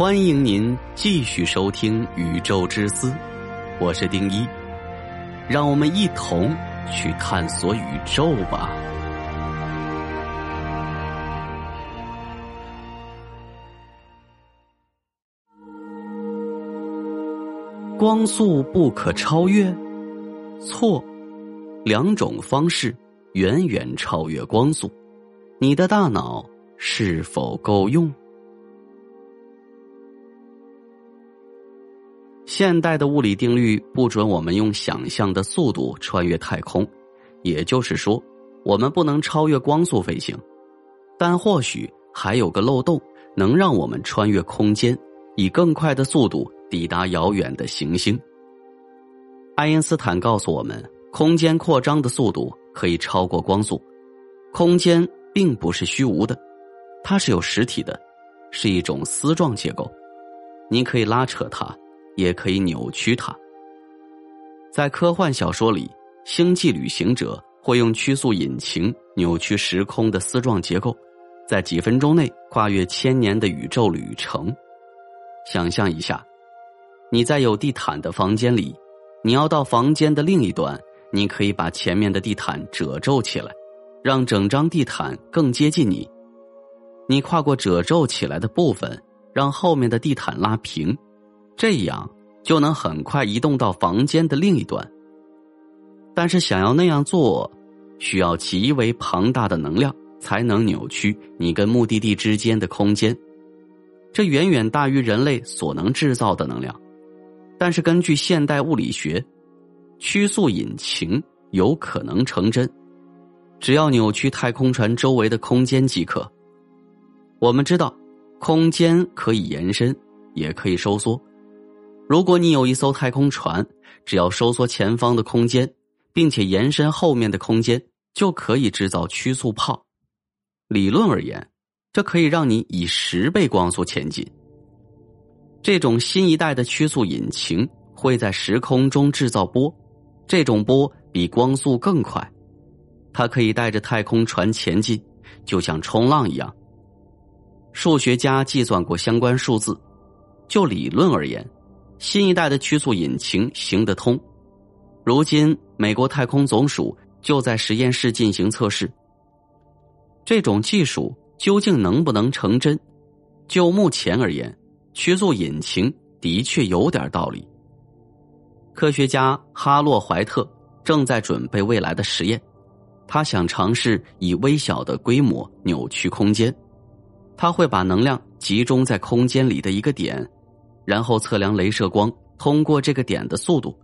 欢迎您继续收听《宇宙之思》，我是丁一，让我们一同去探索宇宙吧。光速不可超越？错，两种方式远远超越光速。你的大脑是否够用？现代的物理定律不准我们用想象的速度穿越太空，也就是说，我们不能超越光速飞行。但或许还有个漏洞，能让我们穿越空间，以更快的速度抵达遥远的行星。爱因斯坦告诉我们，空间扩张的速度可以超过光速。空间并不是虚无的，它是有实体的，是一种丝状结构，你可以拉扯它。也可以扭曲它。在科幻小说里，星际旅行者会用曲速引擎扭曲时空的丝状结构，在几分钟内跨越千年的宇宙旅程。想象一下，你在有地毯的房间里，你要到房间的另一端，你可以把前面的地毯褶皱起来，让整张地毯更接近你。你跨过褶皱起来的部分，让后面的地毯拉平。这样就能很快移动到房间的另一端。但是想要那样做，需要极为庞大的能量才能扭曲你跟目的地之间的空间，这远远大于人类所能制造的能量。但是根据现代物理学，曲速引擎有可能成真，只要扭曲太空船周围的空间即可。我们知道，空间可以延伸，也可以收缩。如果你有一艘太空船，只要收缩前方的空间，并且延伸后面的空间，就可以制造曲速炮。理论而言，这可以让你以十倍光速前进。这种新一代的曲速引擎会在时空中制造波，这种波比光速更快，它可以带着太空船前进，就像冲浪一样。数学家计算过相关数字，就理论而言。新一代的曲速引擎行得通，如今美国太空总署就在实验室进行测试。这种技术究竟能不能成真？就目前而言，曲速引擎的确有点道理。科学家哈洛怀特正在准备未来的实验，他想尝试以微小的规模扭曲空间。他会把能量集中在空间里的一个点。然后测量镭射光通过这个点的速度，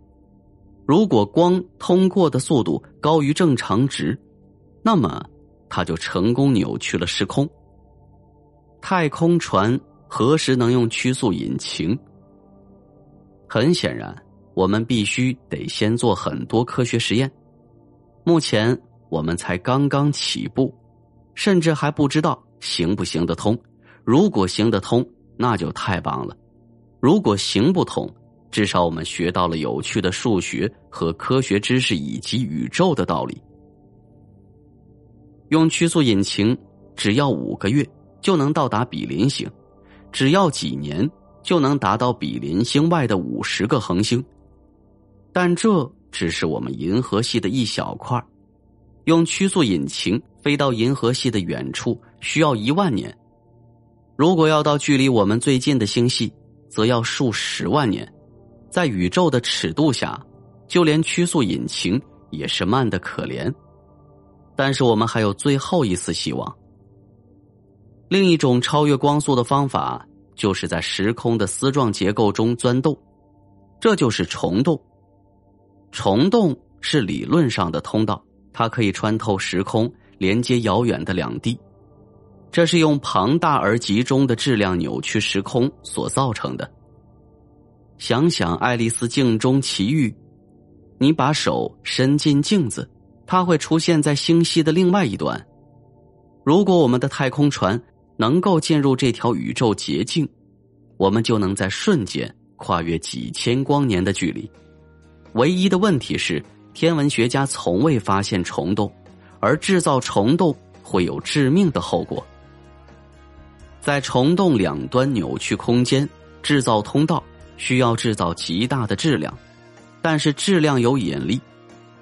如果光通过的速度高于正常值，那么它就成功扭曲了时空。太空船何时能用曲速引擎？很显然，我们必须得先做很多科学实验。目前我们才刚刚起步，甚至还不知道行不行得通。如果行得通，那就太棒了。如果行不通，至少我们学到了有趣的数学和科学知识，以及宇宙的道理。用曲速引擎，只要五个月就能到达比邻星，只要几年就能达到比邻星外的五十个恒星。但这只是我们银河系的一小块用曲速引擎飞到银河系的远处需要一万年。如果要到距离我们最近的星系，则要数十万年，在宇宙的尺度下，就连曲速引擎也是慢的可怜。但是我们还有最后一丝希望。另一种超越光速的方法，就是在时空的丝状结构中钻洞，这就是虫洞。虫洞是理论上的通道，它可以穿透时空，连接遥远的两地。这是用庞大而集中的质量扭曲时空所造成的。想想《爱丽丝镜中奇遇》，你把手伸进镜子，它会出现在星系的另外一端。如果我们的太空船能够进入这条宇宙捷径，我们就能在瞬间跨越几千光年的距离。唯一的问题是，天文学家从未发现虫洞，而制造虫洞会有致命的后果。在虫洞两端扭曲空间，制造通道，需要制造极大的质量，但是质量有引力，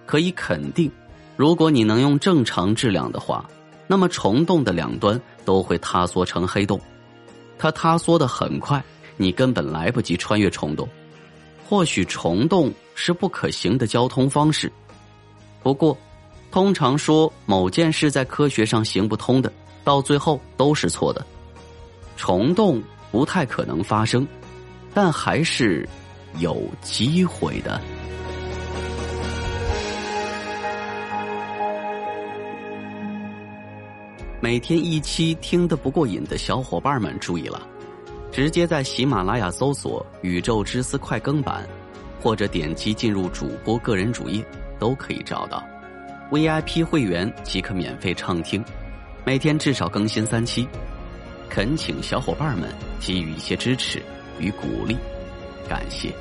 可以肯定，如果你能用正常质量的话，那么虫洞的两端都会塌缩成黑洞，它塌缩的很快，你根本来不及穿越虫洞。或许虫洞是不可行的交通方式，不过，通常说某件事在科学上行不通的，到最后都是错的。虫洞不太可能发生，但还是有机会的。每天一期听得不过瘾的小伙伴们注意了。直接在喜马拉雅搜索“宇宙之思快更版”，或者点击进入主播个人主页，都可以找到。VIP 会员即可免费畅听，每天至少更新三期。恳请小伙伴们给予一些支持与鼓励，感谢。